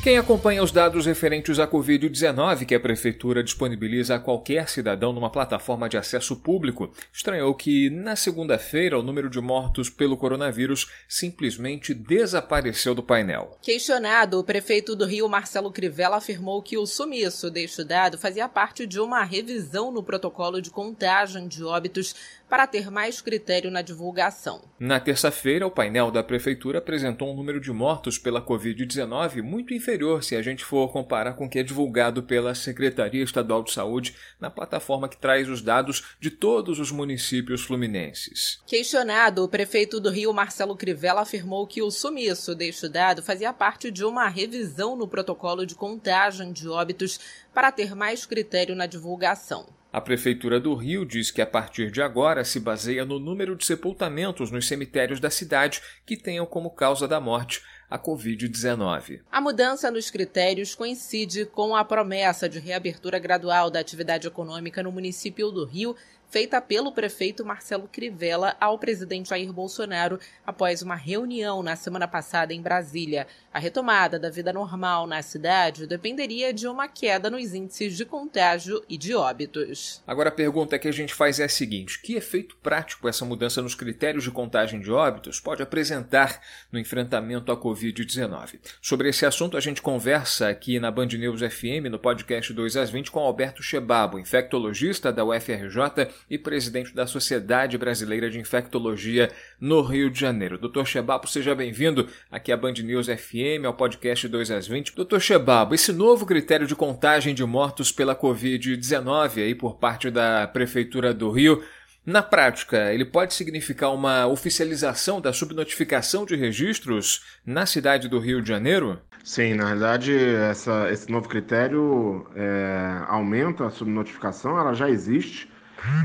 Quem acompanha os dados referentes à Covid-19 que a Prefeitura disponibiliza a qualquer cidadão numa plataforma de acesso público, estranhou que, na segunda-feira, o número de mortos pelo coronavírus simplesmente desapareceu do painel. Questionado, o prefeito do Rio, Marcelo Crivella, afirmou que o sumiço deste dado fazia parte de uma revisão no protocolo de contagem de óbitos para ter mais critério na divulgação. Na terça-feira, o painel da Prefeitura apresentou um número de mortos pela Covid-19 muito inferior se a gente for comparar com o que é divulgado pela Secretaria Estadual de Saúde na plataforma que traz os dados de todos os municípios fluminenses. Questionado, o prefeito do Rio, Marcelo Crivella, afirmou que o sumiço deste dado fazia parte de uma revisão no protocolo de contagem de óbitos para ter mais critério na divulgação. A Prefeitura do Rio diz que a partir de agora se baseia no número de sepultamentos nos cemitérios da cidade que tenham como causa da morte a Covid-19. A mudança nos critérios coincide com a promessa de reabertura gradual da atividade econômica no município do Rio feita pelo prefeito Marcelo Crivella ao presidente Jair Bolsonaro após uma reunião na semana passada em Brasília. A retomada da vida normal na cidade dependeria de uma queda nos índices de contágio e de óbitos. Agora a pergunta que a gente faz é a seguinte: que efeito prático essa mudança nos critérios de contagem de óbitos pode apresentar no enfrentamento à Covid-19? Sobre esse assunto a gente conversa aqui na Band News FM no podcast 2 às 20 com Alberto Chebabo, infectologista da UFRJ e presidente da Sociedade Brasileira de Infectologia no Rio de Janeiro. Doutor Chebabo, seja bem-vindo aqui à Band News FM, ao podcast 2 às 20. Doutor Chebabo, esse novo critério de contagem de mortos pela Covid-19 aí por parte da Prefeitura do Rio na prática, ele pode significar uma oficialização da subnotificação de registros na cidade do Rio de Janeiro? Sim, na verdade, essa, esse novo critério é, aumenta a subnotificação, ela já existe,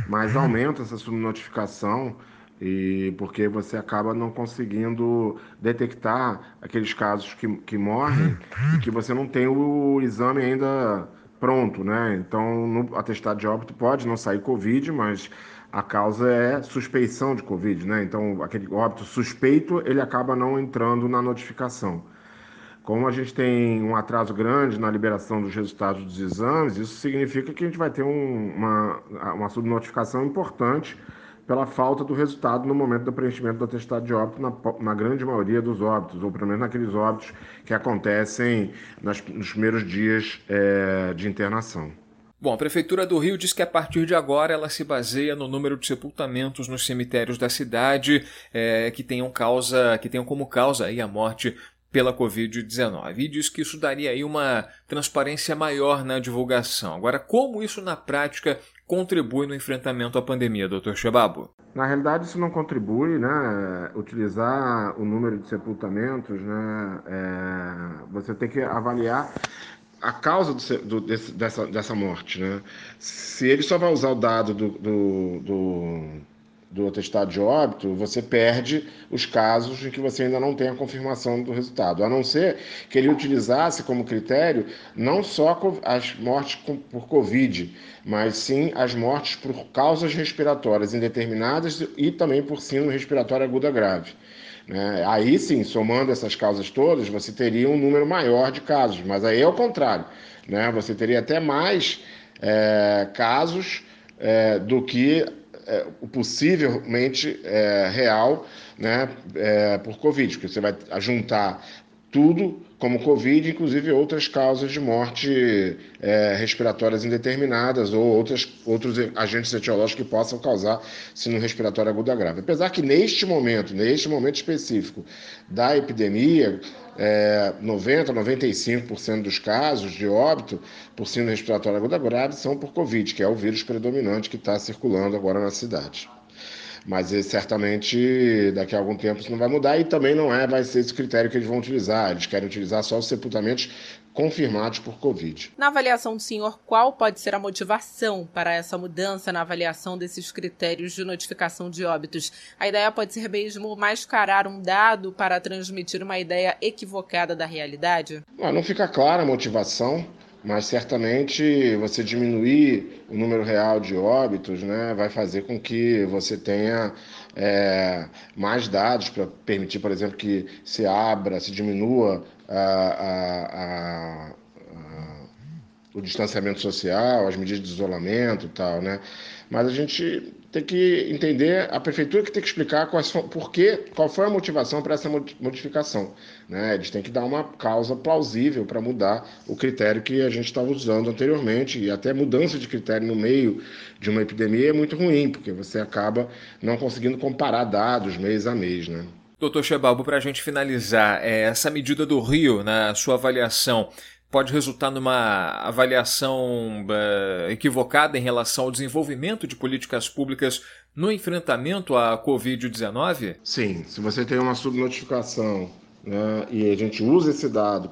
mas aumenta essa subnotificação e porque você acaba não conseguindo detectar aqueles casos que, que morrem e que você não tem o exame ainda pronto, né? Então, no atestado de óbito pode não sair Covid, mas a causa é suspeição de Covid, né? Então, aquele óbito suspeito, ele acaba não entrando na notificação. Como a gente tem um atraso grande na liberação dos resultados dos exames, isso significa que a gente vai ter um, uma, uma subnotificação importante pela falta do resultado no momento do preenchimento do atestado de óbito na, na grande maioria dos óbitos, ou pelo menos naqueles óbitos que acontecem nas, nos primeiros dias é, de internação. Bom, a Prefeitura do Rio diz que a partir de agora ela se baseia no número de sepultamentos nos cemitérios da cidade é, que tenham causa, que tenham como causa aí a morte pela Covid-19 e diz que isso daria aí uma transparência maior na divulgação. Agora, como isso na prática contribui no enfrentamento à pandemia, Dr. Chebabo? Na realidade, isso não contribui, né? Utilizar o número de sepultamentos, né? É... Você tem que avaliar a causa do, do, desse, dessa, dessa morte, né? Se ele só vai usar o dado do, do, do do atestado de óbito, você perde os casos em que você ainda não tem a confirmação do resultado, a não ser que ele utilizasse como critério não só as mortes por Covid, mas sim as mortes por causas respiratórias indeterminadas e também por síndrome respiratória aguda grave. Né? Aí sim, somando essas causas todas, você teria um número maior de casos, mas aí é o contrário. Né? Você teria até mais é, casos é, do que é, o possivelmente é, real né, é, por Covid, porque você vai juntar tudo como Covid, inclusive outras causas de morte é, respiratórias indeterminadas ou outras, outros agentes etiológicos que possam causar síndrome respiratória aguda grave. Apesar que neste momento, neste momento específico da epidemia, é, 90, 95% dos casos de óbito por síndrome respiratória aguda grave são por Covid, que é o vírus predominante que está circulando agora na cidade. Mas certamente daqui a algum tempo isso não vai mudar e também não é, vai ser esse critério que eles vão utilizar. Eles querem utilizar só os sepultamentos confirmados por Covid. Na avaliação do senhor, qual pode ser a motivação para essa mudança na avaliação desses critérios de notificação de óbitos? A ideia pode ser mesmo mascarar um dado para transmitir uma ideia equivocada da realidade? Não, não fica clara a motivação mas certamente você diminuir o número real de óbitos né, vai fazer com que você tenha é, mais dados para permitir, por exemplo, que se abra, se diminua a, a, a, o distanciamento social, as medidas de isolamento e tal, né? Mas a gente tem que entender, a prefeitura que tem que explicar quais por quê, qual foi a motivação para essa modificação. Né? Eles têm que dar uma causa plausível para mudar o critério que a gente estava usando anteriormente. E até mudança de critério no meio de uma epidemia é muito ruim, porque você acaba não conseguindo comparar dados mês a mês. Né? Doutor Chebalbo, para a gente finalizar, é, essa medida do Rio, na sua avaliação, pode resultar numa avaliação uh, equivocada em relação ao desenvolvimento de políticas públicas no enfrentamento à Covid-19? Sim, se você tem uma subnotificação né, e a gente usa esse dado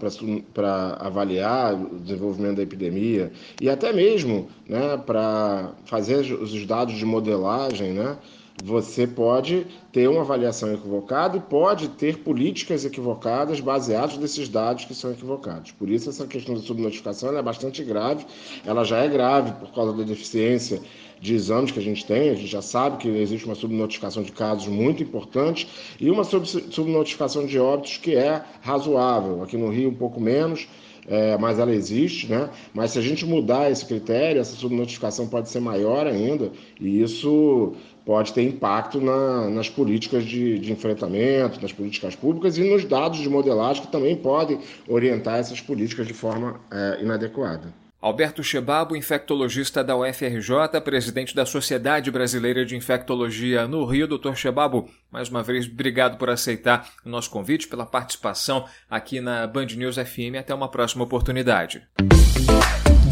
para avaliar o desenvolvimento da epidemia e até mesmo né, para fazer os dados de modelagem, né, você pode ter uma avaliação equivocada e pode ter políticas equivocadas baseadas nesses dados que são equivocados. Por isso, essa questão da subnotificação é bastante grave. Ela já é grave por causa da deficiência de exames que a gente tem. A gente já sabe que existe uma subnotificação de casos muito importante e uma subnotificação de óbitos que é razoável. Aqui no Rio, um pouco menos. É, mas ela existe, né? Mas se a gente mudar esse critério, essa subnotificação pode ser maior ainda, e isso pode ter impacto na, nas políticas de, de, enfrentamento, nas políticas públicas e nos dados de modelagem que também podem orientar essas políticas de forma é, inadequada. Alberto Chebabo, infectologista da UFRJ, presidente da Sociedade Brasileira de Infectologia no Rio. Doutor Chebabo, mais uma vez, obrigado por aceitar o nosso convite, pela participação aqui na Band News FM. Até uma próxima oportunidade.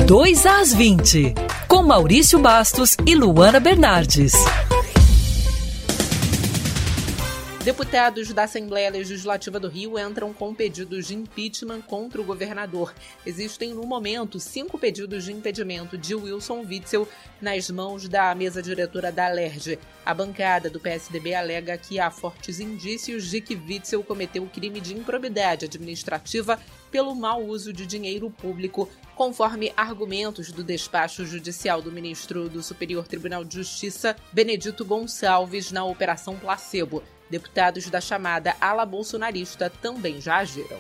2 às 20, com Maurício Bastos e Luana Bernardes. Deputados da Assembleia Legislativa do Rio entram com pedidos de impeachment contra o governador. Existem, no momento, cinco pedidos de impedimento de Wilson Witzel nas mãos da mesa diretora da Alerj. A bancada do PSDB alega que há fortes indícios de que Witzel cometeu crime de improbidade administrativa pelo mau uso de dinheiro público, conforme argumentos do despacho judicial do ministro do Superior Tribunal de Justiça, Benedito Gonçalves, na Operação Placebo. Deputados da chamada ala bolsonarista também já agiram.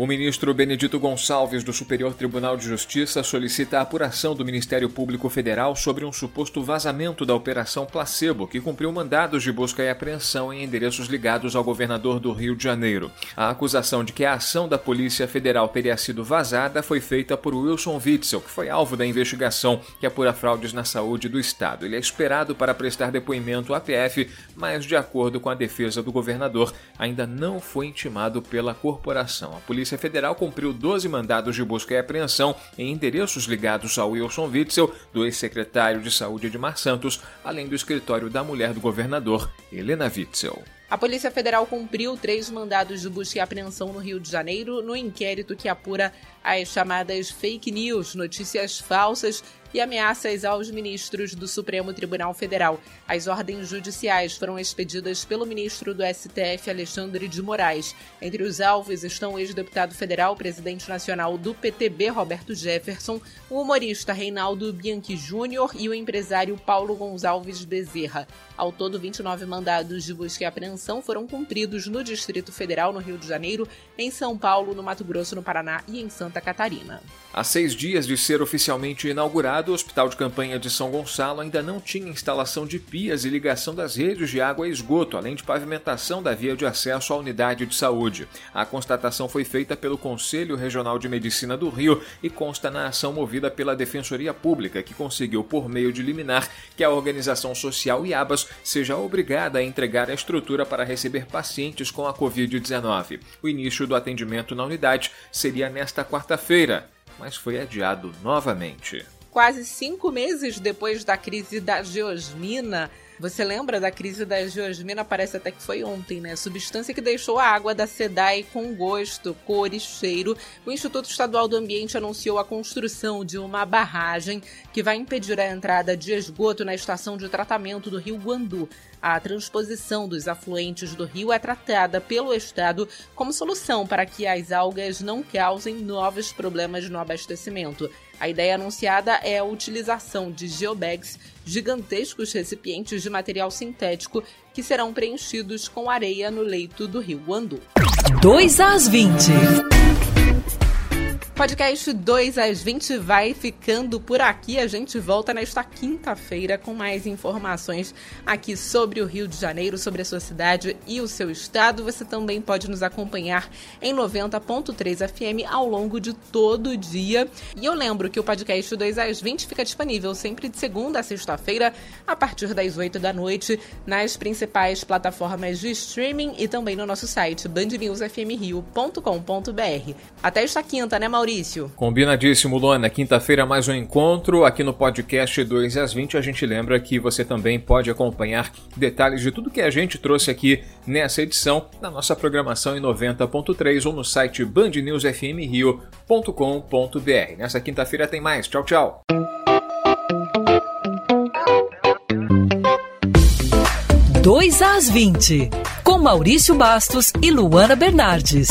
O ministro Benedito Gonçalves, do Superior Tribunal de Justiça, solicita a apuração do Ministério Público Federal sobre um suposto vazamento da Operação Placebo, que cumpriu mandados de busca e apreensão em endereços ligados ao governador do Rio de Janeiro. A acusação de que a ação da Polícia Federal teria sido vazada foi feita por Wilson Witzel, que foi alvo da investigação que apura fraudes na saúde do Estado. Ele é esperado para prestar depoimento à PF, mas, de acordo com a defesa do governador, ainda não foi intimado pela corporação. A Polícia Polícia Federal cumpriu 12 mandados de busca e apreensão em endereços ligados ao Wilson Witzel, do ex-secretário de Saúde Edmar Santos, além do escritório da mulher do governador, Helena Witzel. A Polícia Federal cumpriu três mandados de busca e apreensão no Rio de Janeiro no inquérito que apura as chamadas fake news, notícias falsas e ameaças aos ministros do Supremo Tribunal Federal. As ordens judiciais foram expedidas pelo ministro do STF, Alexandre de Moraes. Entre os alvos estão o ex-deputado federal, presidente nacional do PTB, Roberto Jefferson, o humorista Reinaldo Bianchi Júnior e o empresário Paulo Gonçalves Bezerra. Ao todo, 29 mandados de busca e apreensão foram cumpridos no Distrito Federal, no Rio de Janeiro, em São Paulo, no Mato Grosso, no Paraná e em Santa Catarina. Há seis dias de ser oficialmente inaugurado, o Hospital de Campanha de São Gonçalo ainda não tinha instalação de pias e ligação das redes de água e esgoto, além de pavimentação da via de acesso à unidade de saúde. A constatação foi feita pelo Conselho Regional de Medicina do Rio e consta na ação movida pela Defensoria Pública, que conseguiu, por meio de liminar, que a organização social IABAS seja obrigada a entregar a estrutura para receber pacientes com a Covid-19. O início do atendimento na unidade seria nesta quarta-feira mas foi adiado novamente. Quase cinco meses depois da crise da geosmina, Você lembra da crise da geosmina? Parece até que foi ontem, né? Substância que deixou a água da SEDAI com gosto, cor e cheiro. O Instituto Estadual do Ambiente anunciou a construção de uma barragem que vai impedir a entrada de esgoto na estação de tratamento do Rio Guandu. A transposição dos afluentes do rio é tratada pelo Estado como solução para que as algas não causem novos problemas no abastecimento. A ideia anunciada é a utilização de geobags, gigantescos recipientes de material sintético que serão preenchidos com areia no leito do rio Guandu. 2 às 20. Podcast 2 às 20 vai ficando por aqui. A gente volta nesta quinta-feira com mais informações aqui sobre o Rio de Janeiro, sobre a sua cidade e o seu estado. Você também pode nos acompanhar em 90.3 FM ao longo de todo o dia. E eu lembro que o podcast 2 às 20 fica disponível sempre de segunda a sexta-feira, a partir das 8 da noite, nas principais plataformas de streaming e também no nosso site bandnewsfmrio.com.br. Até esta quinta, né, Maurício? Maurício. Combinadíssimo, Luana. Quinta-feira mais um encontro aqui no podcast 2 às 20. A gente lembra que você também pode acompanhar detalhes de tudo que a gente trouxe aqui nessa edição na nossa programação em 90.3 ou no site bandnewsfmrio.com.br. Nessa quinta-feira tem mais. Tchau, tchau. Dois às 20, com Maurício Bastos e Luana Bernardes.